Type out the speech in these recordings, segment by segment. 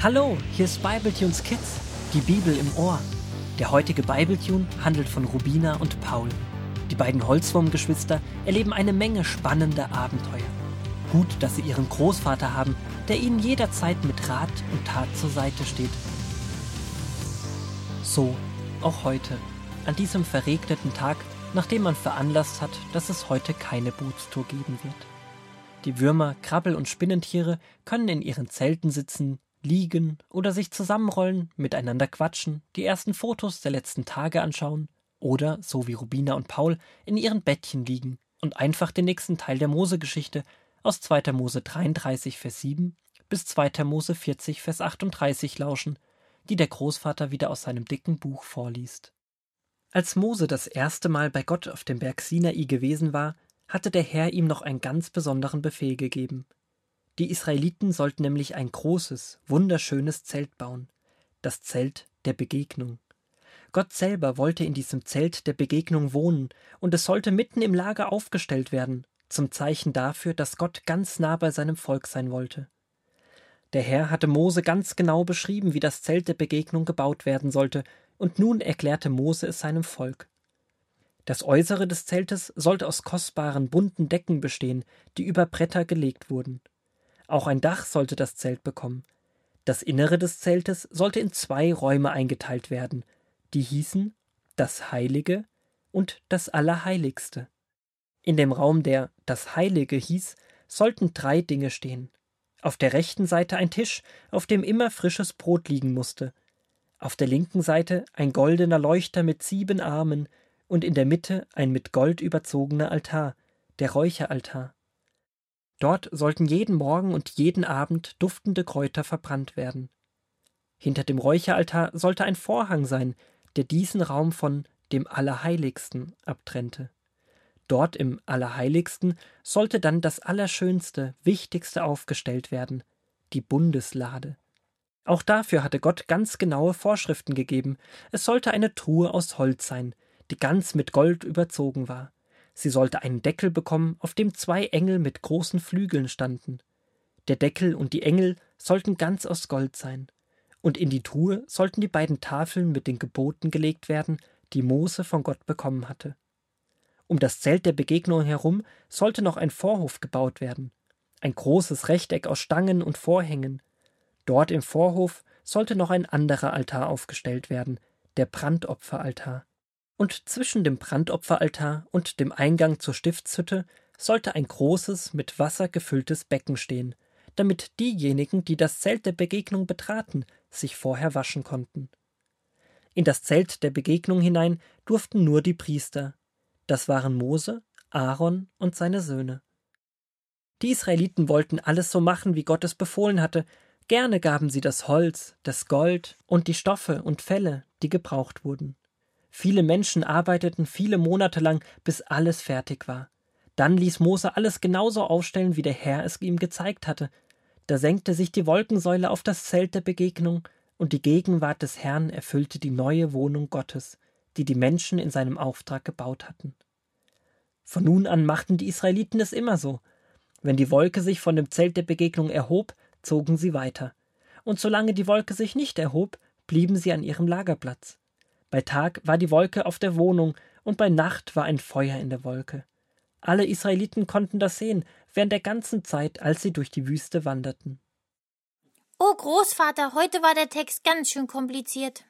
Hallo, hier ist Bibletunes Kids, die Bibel im Ohr. Der heutige Bibletune handelt von Rubina und Paul. Die beiden Holzwurmgeschwister erleben eine Menge spannender Abenteuer. Gut, dass sie ihren Großvater haben, der ihnen jederzeit mit Rat und Tat zur Seite steht. So, auch heute, an diesem verregneten Tag, nachdem man veranlasst hat, dass es heute keine Bootstour geben wird. Die Würmer, Krabbel- und Spinnentiere können in ihren Zelten sitzen, liegen oder sich zusammenrollen, miteinander quatschen, die ersten Fotos der letzten Tage anschauen oder, so wie Rubina und Paul, in ihren Bettchen liegen und einfach den nächsten Teil der Mose-Geschichte aus 2. Mose 33, Vers 7 bis 2. Mose 40, Vers 38 lauschen, die der Großvater wieder aus seinem dicken Buch vorliest. Als Mose das erste Mal bei Gott auf dem Berg Sinai gewesen war, hatte der Herr ihm noch einen ganz besonderen Befehl gegeben – die Israeliten sollten nämlich ein großes, wunderschönes Zelt bauen, das Zelt der Begegnung. Gott selber wollte in diesem Zelt der Begegnung wohnen, und es sollte mitten im Lager aufgestellt werden, zum Zeichen dafür, dass Gott ganz nah bei seinem Volk sein wollte. Der Herr hatte Mose ganz genau beschrieben, wie das Zelt der Begegnung gebaut werden sollte, und nun erklärte Mose es seinem Volk. Das Äußere des Zeltes sollte aus kostbaren bunten Decken bestehen, die über Bretter gelegt wurden. Auch ein Dach sollte das Zelt bekommen. Das Innere des Zeltes sollte in zwei Räume eingeteilt werden, die hießen das Heilige und das Allerheiligste. In dem Raum, der das Heilige hieß, sollten drei Dinge stehen. Auf der rechten Seite ein Tisch, auf dem immer frisches Brot liegen musste. Auf der linken Seite ein goldener Leuchter mit sieben Armen und in der Mitte ein mit Gold überzogener Altar, der Räucheraltar. Dort sollten jeden Morgen und jeden Abend duftende Kräuter verbrannt werden. Hinter dem Räucheraltar sollte ein Vorhang sein, der diesen Raum von dem Allerheiligsten abtrennte. Dort im Allerheiligsten sollte dann das Allerschönste, Wichtigste aufgestellt werden, die Bundeslade. Auch dafür hatte Gott ganz genaue Vorschriften gegeben. Es sollte eine Truhe aus Holz sein, die ganz mit Gold überzogen war. Sie sollte einen Deckel bekommen, auf dem zwei Engel mit großen Flügeln standen. Der Deckel und die Engel sollten ganz aus Gold sein. Und in die Truhe sollten die beiden Tafeln mit den Geboten gelegt werden, die Mose von Gott bekommen hatte. Um das Zelt der Begegnung herum sollte noch ein Vorhof gebaut werden. Ein großes Rechteck aus Stangen und Vorhängen. Dort im Vorhof sollte noch ein anderer Altar aufgestellt werden, der Brandopferaltar und zwischen dem Brandopferaltar und dem Eingang zur Stiftshütte sollte ein großes, mit Wasser gefülltes Becken stehen, damit diejenigen, die das Zelt der Begegnung betraten, sich vorher waschen konnten. In das Zelt der Begegnung hinein durften nur die Priester. Das waren Mose, Aaron und seine Söhne. Die Israeliten wollten alles so machen, wie Gott es befohlen hatte. Gerne gaben sie das Holz, das Gold und die Stoffe und Felle, die gebraucht wurden. Viele Menschen arbeiteten viele Monate lang, bis alles fertig war. Dann ließ Mose alles genauso aufstellen, wie der Herr es ihm gezeigt hatte. Da senkte sich die Wolkensäule auf das Zelt der Begegnung, und die Gegenwart des Herrn erfüllte die neue Wohnung Gottes, die die Menschen in seinem Auftrag gebaut hatten. Von nun an machten die Israeliten es immer so. Wenn die Wolke sich von dem Zelt der Begegnung erhob, zogen sie weiter. Und solange die Wolke sich nicht erhob, blieben sie an ihrem Lagerplatz. Bei Tag war die Wolke auf der Wohnung, und bei Nacht war ein Feuer in der Wolke. Alle Israeliten konnten das sehen, während der ganzen Zeit, als sie durch die Wüste wanderten. Oh Großvater, heute war der Text ganz schön kompliziert.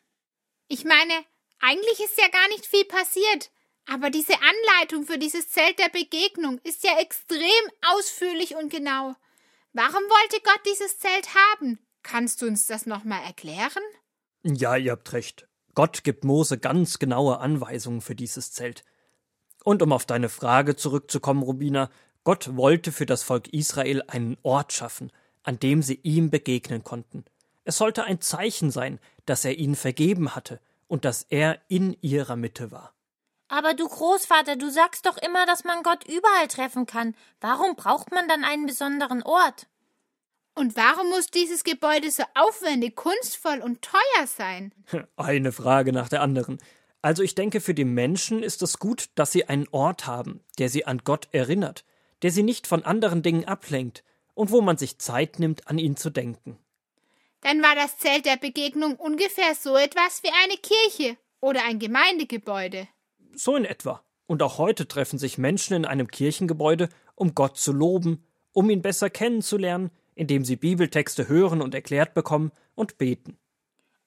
Ich meine, eigentlich ist ja gar nicht viel passiert, aber diese Anleitung für dieses Zelt der Begegnung ist ja extrem ausführlich und genau. Warum wollte Gott dieses Zelt haben? Kannst du uns das nochmal erklären? Ja, ihr habt recht. Gott gibt Mose ganz genaue Anweisungen für dieses Zelt. Und um auf deine Frage zurückzukommen, Rubina, Gott wollte für das Volk Israel einen Ort schaffen, an dem sie ihm begegnen konnten. Es sollte ein Zeichen sein, dass er ihnen vergeben hatte und dass er in ihrer Mitte war. Aber du Großvater, du sagst doch immer, dass man Gott überall treffen kann. Warum braucht man dann einen besonderen Ort? Und warum muss dieses Gebäude so aufwendig, kunstvoll und teuer sein? Eine Frage nach der anderen. Also ich denke, für die Menschen ist es gut, dass sie einen Ort haben, der sie an Gott erinnert, der sie nicht von anderen Dingen ablenkt und wo man sich Zeit nimmt, an ihn zu denken. Dann war das Zelt der Begegnung ungefähr so etwas wie eine Kirche oder ein Gemeindegebäude. So in etwa. Und auch heute treffen sich Menschen in einem Kirchengebäude, um Gott zu loben, um ihn besser kennenzulernen, indem sie Bibeltexte hören und erklärt bekommen und beten.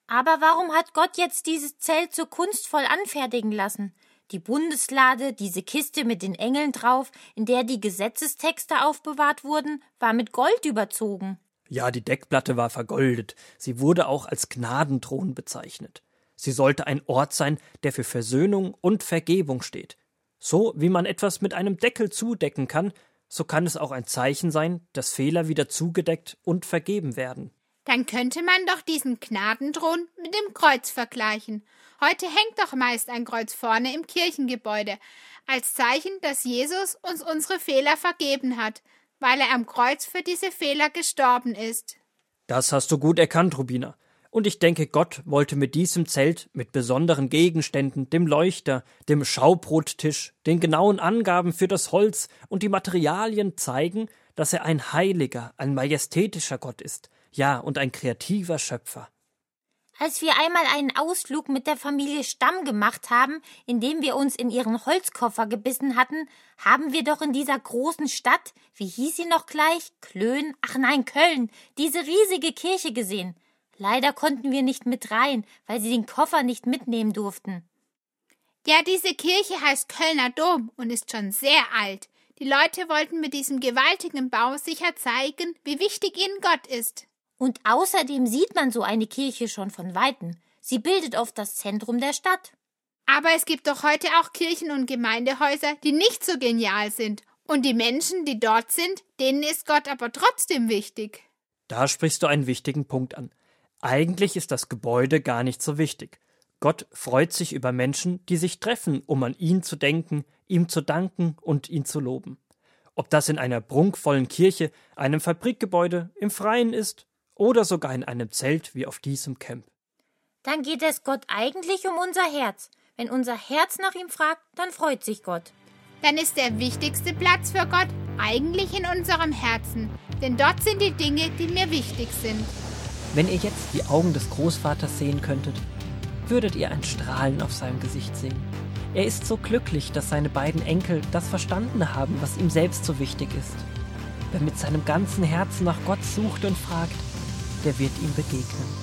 Aber warum hat Gott jetzt dieses Zelt so kunstvoll anfertigen lassen? Die Bundeslade, diese Kiste mit den Engeln drauf, in der die Gesetzestexte aufbewahrt wurden, war mit Gold überzogen. Ja, die Deckplatte war vergoldet. Sie wurde auch als Gnadenthron bezeichnet. Sie sollte ein Ort sein, der für Versöhnung und Vergebung steht. So wie man etwas mit einem Deckel zudecken kann, so kann es auch ein Zeichen sein, dass Fehler wieder zugedeckt und vergeben werden. Dann könnte man doch diesen Gnadenthron mit dem Kreuz vergleichen. Heute hängt doch meist ein Kreuz vorne im Kirchengebäude, als Zeichen, dass Jesus uns unsere Fehler vergeben hat, weil er am Kreuz für diese Fehler gestorben ist. Das hast du gut erkannt, Rubina. Und ich denke, Gott wollte mit diesem Zelt, mit besonderen Gegenständen, dem Leuchter, dem Schaubrottisch, den genauen Angaben für das Holz und die Materialien zeigen, dass er ein heiliger, ein majestätischer Gott ist, ja, und ein kreativer Schöpfer. Als wir einmal einen Ausflug mit der Familie Stamm gemacht haben, indem wir uns in ihren Holzkoffer gebissen hatten, haben wir doch in dieser großen Stadt, wie hieß sie noch gleich? Klön? Ach nein, Köln, diese riesige Kirche gesehen. Leider konnten wir nicht mit rein, weil sie den Koffer nicht mitnehmen durften. Ja, diese Kirche heißt Kölner Dom und ist schon sehr alt. Die Leute wollten mit diesem gewaltigen Bau sicher zeigen, wie wichtig ihnen Gott ist. Und außerdem sieht man so eine Kirche schon von weitem. Sie bildet oft das Zentrum der Stadt. Aber es gibt doch heute auch Kirchen und Gemeindehäuser, die nicht so genial sind. Und die Menschen, die dort sind, denen ist Gott aber trotzdem wichtig. Da sprichst du einen wichtigen Punkt an. Eigentlich ist das Gebäude gar nicht so wichtig. Gott freut sich über Menschen, die sich treffen, um an ihn zu denken, ihm zu danken und ihn zu loben. Ob das in einer prunkvollen Kirche, einem Fabrikgebäude, im Freien ist oder sogar in einem Zelt wie auf diesem Camp. Dann geht es Gott eigentlich um unser Herz. Wenn unser Herz nach ihm fragt, dann freut sich Gott. Dann ist der wichtigste Platz für Gott eigentlich in unserem Herzen, denn dort sind die Dinge, die mir wichtig sind. Wenn ihr jetzt die Augen des Großvaters sehen könntet, würdet ihr ein Strahlen auf seinem Gesicht sehen. Er ist so glücklich, dass seine beiden Enkel das verstanden haben, was ihm selbst so wichtig ist. Wer mit seinem ganzen Herzen nach Gott sucht und fragt, der wird ihm begegnen.